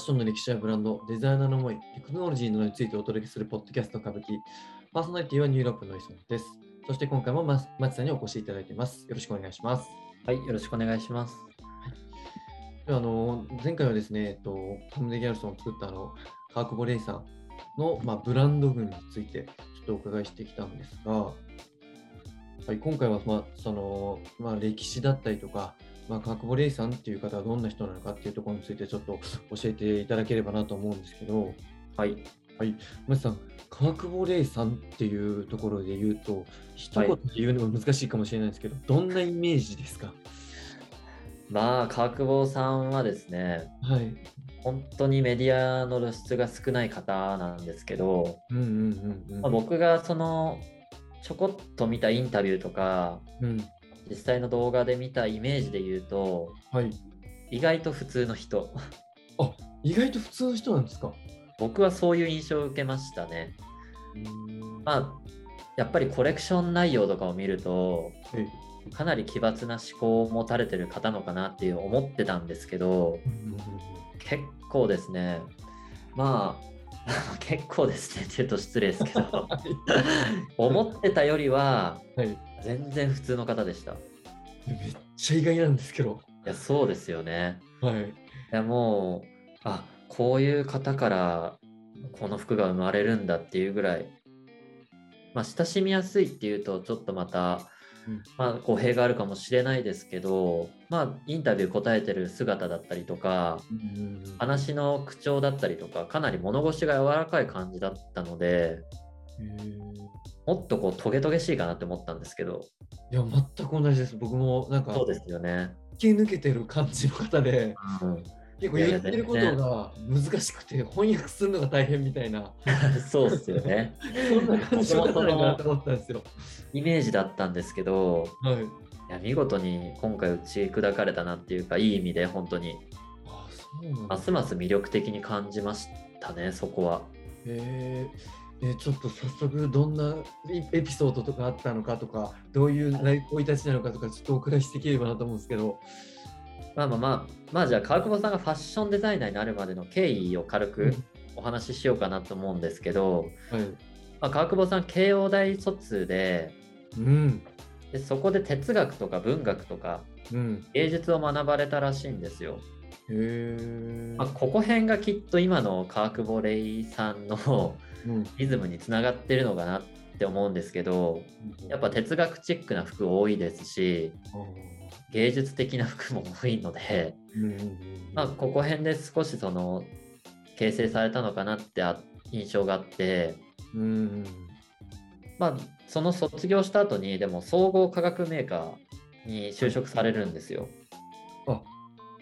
ションの歴史やブランド、デザイナーの思い、テクノロジーなどについてお届けするポッドキャスト歌舞伎。パーソナリティはニューロップの磯野です。そして今回も松松さんにお越しいただいています。よろしくお願いします。はい、よろしくお願いします。ではあの前回はですね、えっと、コム・デ・ギャルソンを作ったあの川久保玲さんの、まあ、ブランド群についてちょっとお伺いしてきたんですが、はい、今回は、まあそのまあ、歴史だったりとか、まあ、川久保レイさんっていう方はどんな人なのかっていうところについてちょっと教えていただければなと思うんですけど、はい、はい、松さん、川久保レイさんっていうところで言うと、一言で言うのも難しいかもしれないですけど、どんなイメージですか？まあ、川久保さんはですね、はい。本当にメディアの露出が少ない方なんですけど、うんうんうんうん。まあ、僕がそのちょこっと見たインタビューとか、うん。実際の動画で見たイメージで言うと、はい。意外と普通の人。あ、意外と普通の人なんですか？僕はそういう印象を受けましたね。うんまあ、やっぱりコレクション内容とかを見ると、はいかなり奇抜な思考を持たれてる方のかなっていう思ってたんですけど、結構ですね、まあ、結構ですねって言うと失礼ですけど、思ってたよりははい。全然普通の方でした。いめっちゃ意外なんですけど。や、そうですよね。はい。いや、もう、あこういう方からこの服が生まれるんだっていうぐらい、まあ、親しみやすいっていうと、ちょっとまた、うんまあ、語弊があるかもしれないですけど、まあ、インタビュー答えてる姿だったりとか、うん話の口調だったりとかかなり物腰が柔らかい感じだったのでもっとこうトゲトゲしいかなって思ったんですけどいや、全く同じです。僕もなんか、そうですよね、突き抜けてる感じの方で、うん、結構言ってることが難しくて、翻訳するのが大変みたいな、そうですよねそんな感じの方だなと思ったんですよ。イメージだったんですけどはい。いや見事に今回打ち砕かれたなっていうかいい意味で本当にあ、そうなんだ。ますます魅力的に感じましたねそこは。へええちょっと早速どんなエエピソードとかあったのかとかどういう内生い立ちなのかとかちょっとお伺いしていければなと思うんですけど。まあまあまあまあじゃあ川久保さんがファッションデザイナーになるまでの経緯を軽くお話ししようかなと思うんですけど、はい。まあ、川久保さん慶応大卒でうん。でそこで哲学とか文学とかうん。芸術を学ばれたらしいんですよ。へえまあ、ここ辺がきっと今の川久保レイさんのうん。リズムにつながってるのかなって思うんですけどやっぱ哲学チックな服多いですし芸術的な服も多いので、まあ、ここ辺で少しその形成されたのかなってあ印象があって、うんうんまあ、その卒業した後にでも総合化学メーカーに就職されるんですよ。あ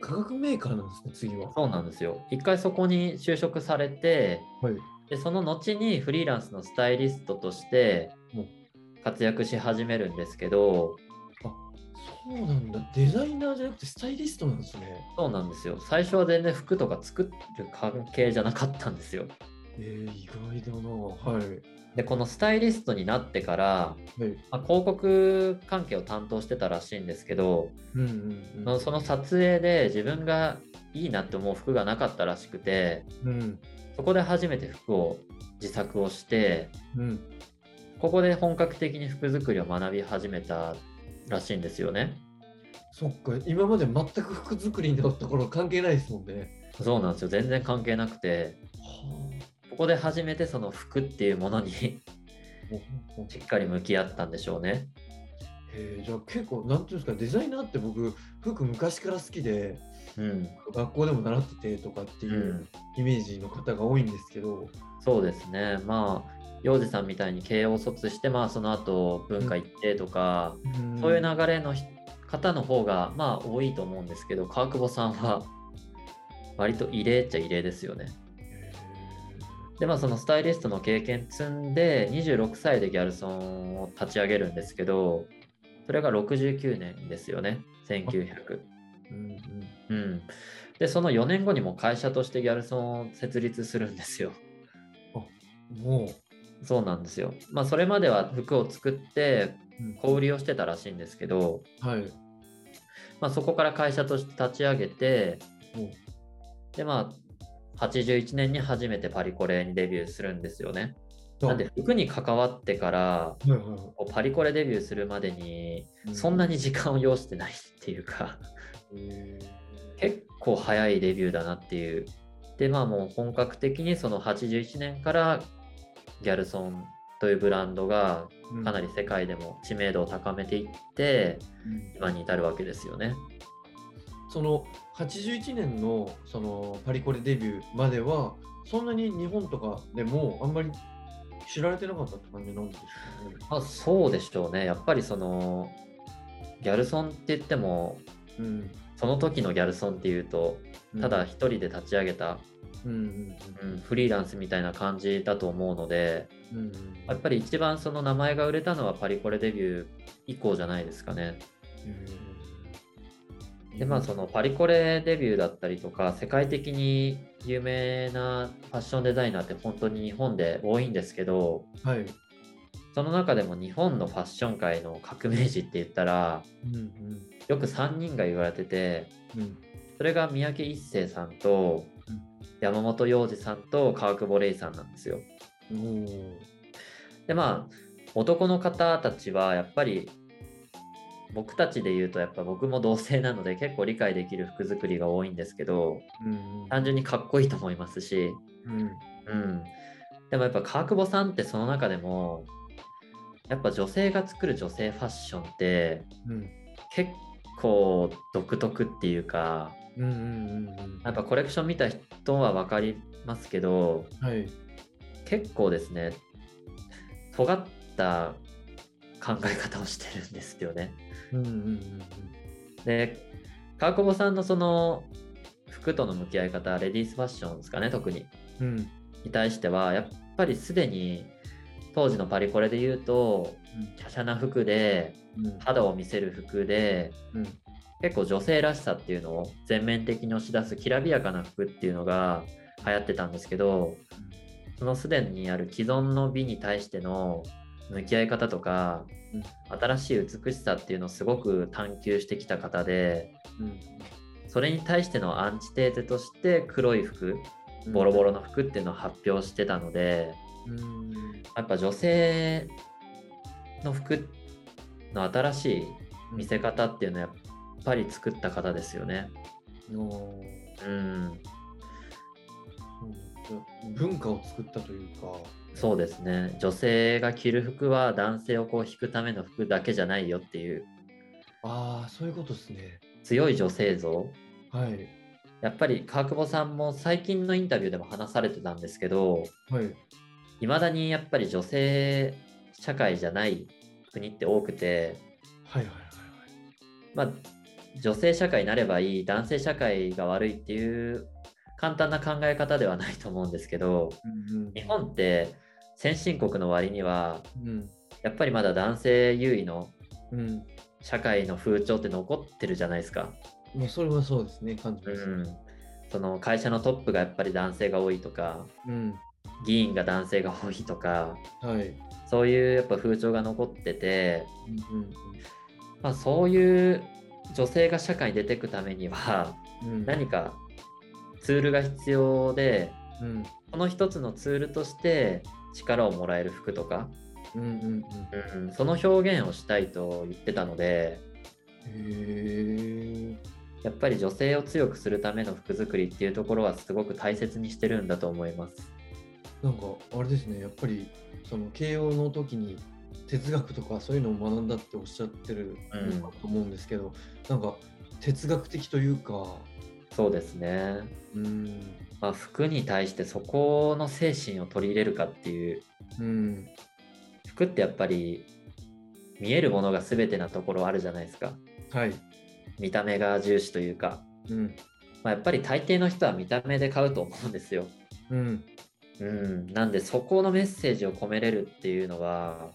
化学メーカーなんですね次は。そうなんですよ。一回そこに就職されて、はい。でその後にフリーランスのスタイリストとしてうん。活躍し始めるんですけど、そうなんだ。デザイナーじゃなくてスタイリストなんですね。そうなんですよ。最初は全然服とか作る関係じゃなかったんですよ。えー、意外だな。はいで、このスタイリストになってから、はい。まあ、広告関係を担当してたらしいんですけど、うんうんうん。その撮影で自分がいいなって思う服がなかったらしくて、うんそこで初めて服を自作をして、うん。ここで本格的に服作りを学び始めたらしいんですよね。そっか。今まで全く服作りのところ関係ないですもんね。そうなんですよ。全然関係なくて、はここで初めてその服っていうものに しあっかり向き合ったんでしょうね。へえじゃあ結構なんていうんですかデザイナーって僕服昔から好きでうん。学校でも習っててとかってう。いうんイメージの方が多いんですけど、そうですね。まあ、洋二さんみたいに慶応卒して、まあ、その後文化行ってとか、そういう流れのひ方の方が、まあ、多いと思うんですけど、川久保さんは、割と異例っちゃ異例ですよね。へで、まあ、そのスタイリストの経験積んで、26歳でギャルソンを立ち上げるんですけど、それが69年ですよね、1900。えうんうん。で、その4年後にも会社としてギャルソンを設立するんですよ。うん、もそうなんですよ。まあ、それまでは服を作ってう、小売りをしてたらしいんですけど、はいまあ、そこから会社として立ち上げて、もで、まあ、81年に初めてパリコレにデビューするんですよね。なんで服に関わってから、はいはいはいこうパリコレデビューするまでにうんそんなに時間を要してないっていうか、へ結構早いデビューだなっていう。でまあもう本格的にその81年からギャルソンというブランドがーかなり世界でも知名度を高めていってうん今に至るわけですよね。その81年のそのパリコレデビューまではそんなに日本とかでもあんまり知られてなかったって感じなんですかね。まあ、そうでしょうね。やっぱりそのギャルソンって言ってもうんその時のギャルソンっていうとただ一人で立ち上げた、うんうんうん、フリーランスみたいな感じだと思うのでうんうんやっぱり一番その名前が売れたのはパリコレデビュー以降じゃないですかね。でまあそのパリコレデビューだったりとか世界的に有名なファッションデザイナーって本当に日本で多いんですけどはい。その中でも日本のファッション界の革命児って言ったらうんよく3人が言われててうんうんそれが三宅一生さんとうん山本洋二さんと川久保玲さんなんですよ。でまあ男の方たちはやっぱり僕たちで言うとやっぱ僕も同性なので結構理解できる服作りが多いんですけどうんうん単純にかっこいいと思いますし、うん。うん、でもやっぱ川久保さんってその中でもやっぱ女性が作る女性ファッションってうん。結構独特っていうかうんうんうんうん。やっぱコレクション見た人は分かりますけどはい。結構ですね尖った考え方をしてるんですよね。うんうんうんで川久保さんのその服との向き合い方レディースファッションですかね特に。うん。うんに対してはやっぱりすでに当時のパリコレで言うと華奢な服でうん。肌を見せる服でうん。結構女性らしさっていうのを全面的に押し出すきらびやかな服っていうのが流行ってたんですけどそのすでにある既存の美に対しての向き合い方とかうん新しい美しさっていうのをすごく探求してきた方でうん。それに対してのアンチテーゼとして黒い服うん。ボロボロの服っていうのを発表してたのでうん。やっぱ女性の服の新しい見せ方っていうのはやっぱり作った方ですよね。うん、うん文化を作ったというか。そうですね。女性が着る服は男性をこう引くための服だけじゃないよっていうああ、そういうことですね。強い女性像。はい。やっぱり川久保さんも最近のインタビューでも話されてたんですけど、はい。いまだにやっぱり女性社会じゃない国って多くて、はいはいはいまあ、女性社会になればいい、男性社会が悪いっていう簡単な考え方ではないと思うんですけど、うん日本って先進国の割には、うん。やっぱりまだ男性優位のうん。社会の風潮って残ってるじゃないですか。まあ、それはそうですね、感じます。うん、その会社のトップがやっぱり男性が多いとか、うん。議員が男性が多いとか、はい。そういうやっぱ風潮が残ってて、うんまあ、そういう女性が社会に出てくためにはうんうん。何かツールが必要でうん。その一つのツールとして力をもらえる服とか、うんうんうん。うん、その表現をしたいと言ってたので。やっぱり女性を強くするための服作りっていうところはすごく大切にしてるんだと思います。なんか、あれですね、やっぱり、その慶応の時に哲学とかそういうのを学んだっておっしゃってるうんと思うんですけど、なんか、哲学的というか、そうですね。うん。まあ、服に対してそこの精神を取り入れるかっていううん。服ってやっぱり見えるものが全てなところあるじゃないですかはい。見た目が重視というか、うん。まあ、やっぱり大抵の人は見た目で買うと思うんですよ、うん。うん、なんでそこのメッセージを込めれるっていうのは、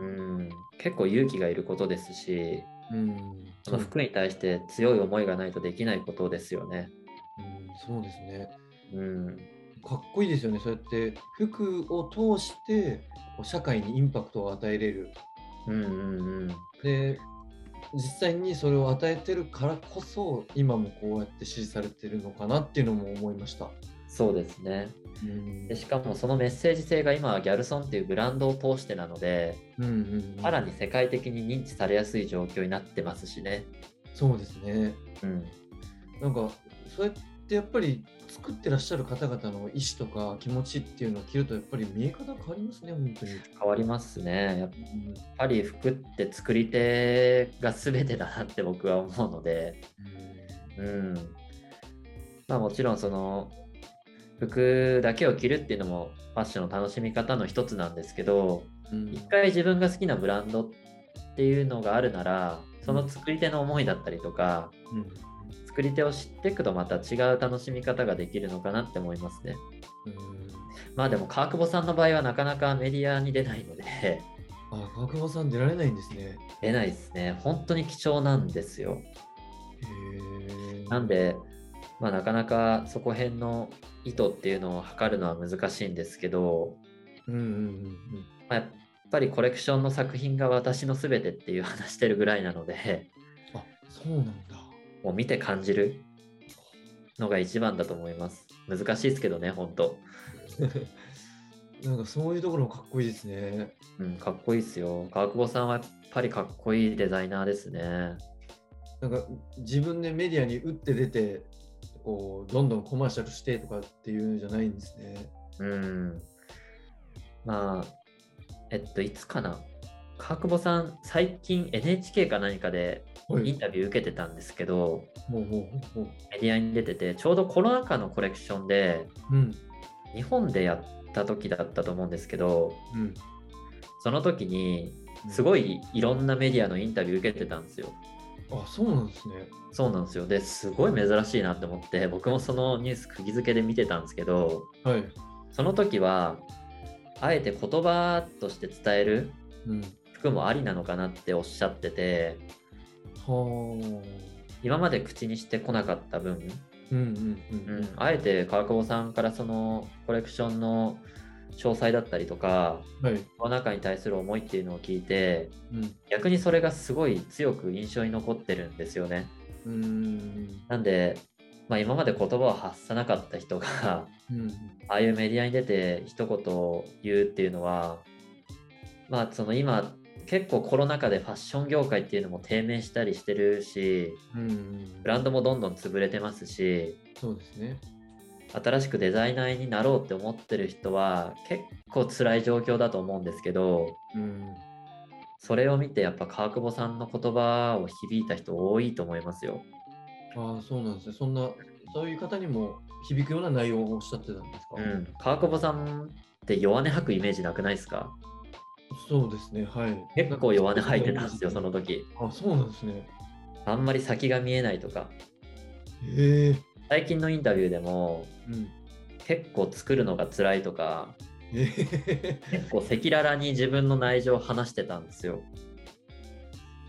うん。うん、結構勇気がいることですしうん。その服に対して強い思いがないとできないことですよね、うん、そうですね。うん、かっこいいですよね。そうやって服を通して社会にインパクトを与えれる。うんうんうんで、実際にそれを与えてるからこそ、今もこうやって支持されてるのかなっていうのも思いました。そうですね。でしかもそのメッセージ性が今はギャルソンっていうブランドを通してなので、うんうんうん、さらに世界的に認知されやすい状況になってますしね。そうですね。うん、なんかそうやってやっぱり作ってらっしゃる方々の意思とか気持ちっていうのを着るとやっぱり見え方変わりますね、本当に。変わりますね。やっぱり服って作り手が全てだなって僕は思うので、うん。まあもちろんその服だけを着るっていうのもファッションの楽しみ方の一つなんですけど、うん一回自分が好きなブランドっていうのがあるなら、その作り手の思いだったりとか、うん作り手を知っていくとまた違う楽しみ方ができるのかなって思いますね。うんまあでも川久保さんの場合はなかなかメディアに出ないので、あ、川久保さん出られないんですね。出ないですね。本当に貴重なんですよ。へえ。なんで、まあ、なかなかそこ辺の意図っていうのを測るのは難しいんですけど、うんうんうんまあ、やっぱりコレクションの作品が私の全てっていう話してるぐらいなので、うん。あ、そうなんだ。もう見て感じるのが一番だと思います。難しいですけどね、本当。なんかそういうところもかっこいいですね。うん、かっこいいですよ。川久保さんはやっぱりかっこいいデザイナーですね。なんか自分でメディアに打って出て、こうどんどんコマーシャルしてとかっていうんじゃないんですね。うん。まあ、えっと、いつかな。川久保さん、最近 NHK か何かではい。インタビュー受けてたんですけど。メディアに出てて、ちょうどコロナ禍のコレクションで、うん。日本でやった時だったと思うんですけど、うん。その時に、すごいいろんなメディアのインタビュー受けてたんですよ。あ、そうなんですね。そうなんですよ。で、すごい珍しいなって思って、僕もそのニュース釘付けで見てたんですけど、はい。その時は、あえて言葉として伝えるうん。服もありなのかなっておっしゃってて、は今まで口にしてこなかった分、あ。うんうんう。うんん、あえて川久保さんからそのコレクションの詳細だったりとか、はい。コロナ禍に対する思いっていうのを聞いて、うん。逆にそれがすごい強く印象に残ってるんですよね。うーん。なんで、まあ、今まで言葉を発さなかった人が、うん。ああいうメディアに出て一言言うっていうのは、まあその今結構コロナ禍でファッション業界っていうのも低迷したりしてるし、うんうん。ブランドもどんどん潰れてますし、そうですね。新しくデザイナーになろうって思ってる人は結構辛い状況だと思うんですけど、うん。それを見てやっぱ川久保さんの言葉を響いた人多いと思いますよ。ああ、そうなんですね。そんな、そういう方にも響くような内容をおっしゃってたんですか、うん。川久保さんって弱音吐くイメージなくないですか？そうですね。はい。結構弱音吐いてたんですよ、その時。あ、そうなんですね。あんまり先が見えないとか。へえ。最近のインタビューでもうん。結構作るのが辛いとか、ええ。結構赤裸々に自分の内情を話してたんですよ。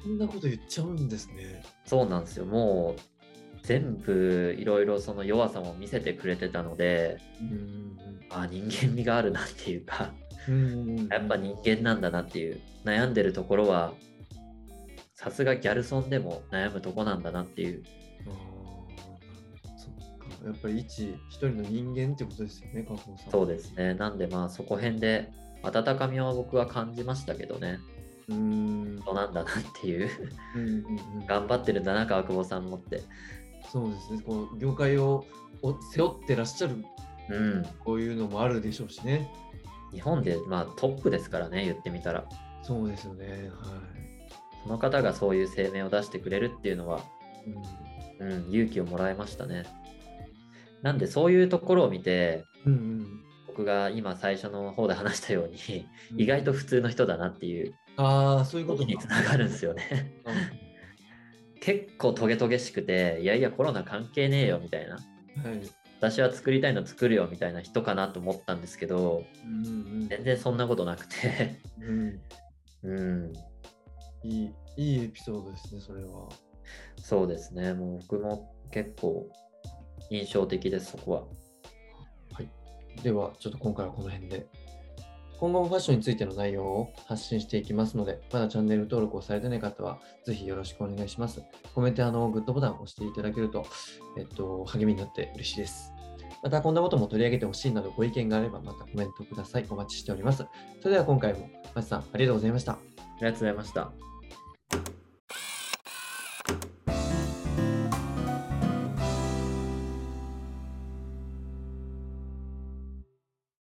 そんなこと言っちゃうんですね。そうなんですよ。もう全部いろいろその弱さも見せてくれてたので、うんあ人間味があるなっていうか、うんうん。やっぱ人間なんだなっていう、悩んでるところは、さすがギャルソンでも悩むとこなんだなっていう。やっぱり一一人の人間ってことですよね、加藤さん。そうですね。なんでまあそこ辺で温かみを僕は感じましたけどね。うーん。人なんだなっていう。うんうんうん。頑張ってるんだな、川久保さんもって。そうですね。こう業界をお背負ってらっしゃるうん。こういうのもあるでしょうしね。日本でまあトップですからね、言ってみたら。そうですよね。はその方がそういう声明を出してくれるっていうのは、い。うんうん、勇気をもらいましたね。なんでそういうところを見て、うんうん僕が今最初の方で話したように、うん意外と普通の人だなっていうああ、そういうここととにつながるんですよね。結構トゲトゲしくて、いやいやコロナ関係ねえよみたいな。うんはい。私は作りたいの作るよみたいな人かなと思ったんですけど、うんうん全然そんなことなくて、うんうん。うん、いい、いいエピソードですね、それは。そうですね。もう僕も結構印象的です、そこは。はい。では、ちょっと今回はこの辺で。今後もファッションについての内容を発信していきますので、まだチャンネル登録をされてない方は、ぜひよろしくお願いします。コメントやあのグッドボタンを押していただけると、えっと、励みになって嬉しいです。またこんなことも取り上げてほしいなどご意見があればまたコメントください。お待ちしております。それでは今回も、松さんありがとうございました。ありがとうございました。